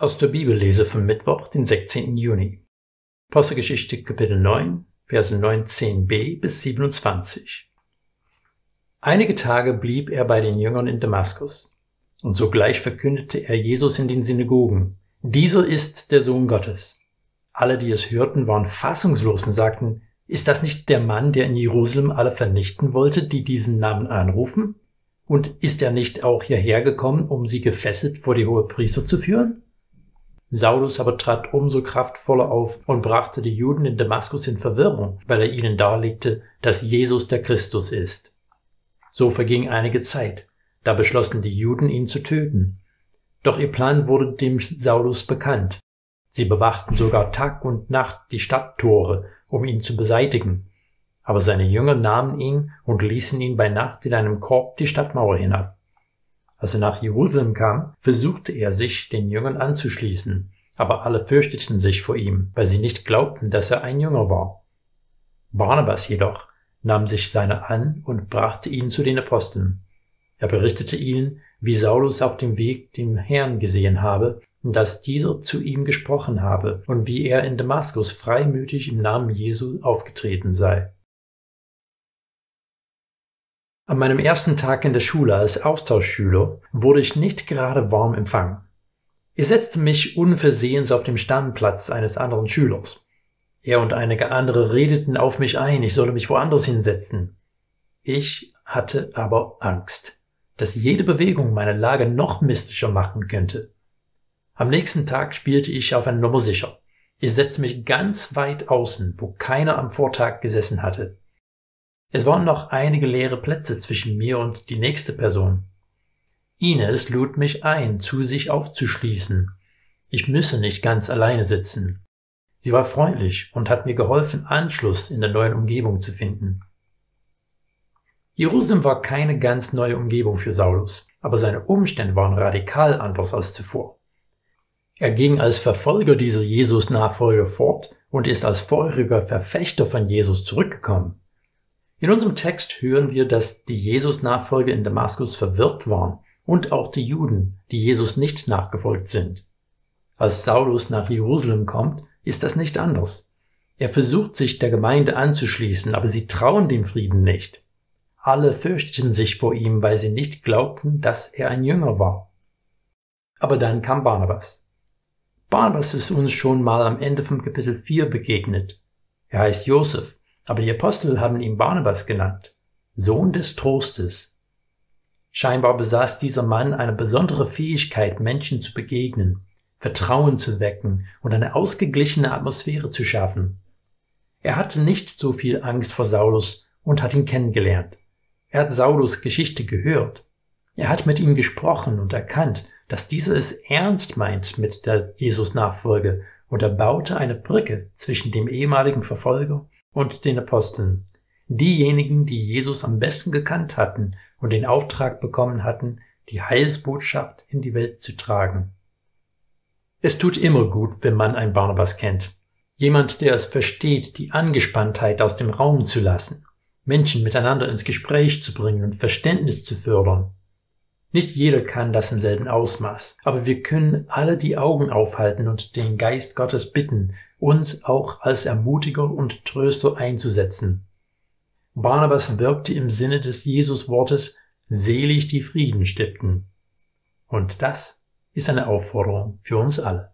Aus der Bibellese vom Mittwoch, den 16. Juni. Apostelgeschichte Kapitel 9, Verse 19b bis 27. Einige Tage blieb er bei den Jüngern in Damaskus. Und sogleich verkündete er Jesus in den Synagogen. Dieser ist der Sohn Gottes. Alle, die es hörten, waren fassungslos und sagten, ist das nicht der Mann, der in Jerusalem alle vernichten wollte, die diesen Namen anrufen? Und ist er nicht auch hierher gekommen, um sie gefesselt vor die hohe Priester zu führen? Saulus aber trat umso kraftvoller auf und brachte die Juden in Damaskus in Verwirrung, weil er ihnen darlegte, dass Jesus der Christus ist. So verging einige Zeit, da beschlossen die Juden, ihn zu töten. Doch ihr Plan wurde dem Saulus bekannt. Sie bewachten sogar Tag und Nacht die Stadttore, um ihn zu beseitigen. Aber seine Jünger nahmen ihn und ließen ihn bei Nacht in einem Korb die Stadtmauer hinab. Als er nach Jerusalem kam, versuchte er sich den Jüngern anzuschließen, aber alle fürchteten sich vor ihm, weil sie nicht glaubten, dass er ein Jünger war. Barnabas jedoch nahm sich seiner an und brachte ihn zu den Aposteln. Er berichtete ihnen, wie Saulus auf dem Weg dem Herrn gesehen habe und dass dieser zu ihm gesprochen habe und wie er in Damaskus freimütig im Namen Jesu aufgetreten sei. An meinem ersten Tag in der Schule als Austauschschüler wurde ich nicht gerade warm empfangen. Ich setzte mich unversehens auf dem Stammplatz eines anderen Schülers. Er und einige andere redeten auf mich ein, ich solle mich woanders hinsetzen. Ich hatte aber Angst, dass jede Bewegung meine Lage noch mystischer machen könnte. Am nächsten Tag spielte ich auf eine Nummer sicher. Ich setzte mich ganz weit außen, wo keiner am Vortag gesessen hatte. Es waren noch einige leere Plätze zwischen mir und die nächste Person. Ines lud mich ein, zu sich aufzuschließen. Ich müsse nicht ganz alleine sitzen. Sie war freundlich und hat mir geholfen, Anschluss in der neuen Umgebung zu finden. Jerusalem war keine ganz neue Umgebung für Saulus, aber seine Umstände waren radikal anders als zuvor. Er ging als Verfolger dieser Jesus-Nachfolger fort und ist als feuriger Verfechter von Jesus zurückgekommen. In unserem Text hören wir, dass die Jesus-Nachfolger in Damaskus verwirrt waren und auch die Juden, die Jesus nicht nachgefolgt sind. Als Saulus nach Jerusalem kommt, ist das nicht anders. Er versucht sich der Gemeinde anzuschließen, aber sie trauen dem Frieden nicht. Alle fürchteten sich vor ihm, weil sie nicht glaubten, dass er ein Jünger war. Aber dann kam Barnabas. Barnabas ist uns schon mal am Ende vom Kapitel 4 begegnet. Er heißt Josef aber die Apostel haben ihn Barnabas genannt, Sohn des Trostes. Scheinbar besaß dieser Mann eine besondere Fähigkeit, Menschen zu begegnen, Vertrauen zu wecken und eine ausgeglichene Atmosphäre zu schaffen. Er hatte nicht so viel Angst vor Saulus und hat ihn kennengelernt. Er hat Saulus Geschichte gehört. Er hat mit ihm gesprochen und erkannt, dass dieser es ernst meint mit der Jesus-Nachfolge und er baute eine Brücke zwischen dem ehemaligen Verfolger und den Aposteln, diejenigen, die Jesus am besten gekannt hatten und den Auftrag bekommen hatten, die Heilsbotschaft in die Welt zu tragen. Es tut immer gut, wenn man ein Barnabas kennt. Jemand, der es versteht, die Angespanntheit aus dem Raum zu lassen, Menschen miteinander ins Gespräch zu bringen und Verständnis zu fördern. Nicht jeder kann das im selben Ausmaß, aber wir können alle die Augen aufhalten und den Geist Gottes bitten, uns auch als Ermutiger und Tröster einzusetzen. Barnabas wirkte im Sinne des Jesuswortes selig die Frieden stiften. Und das ist eine Aufforderung für uns alle.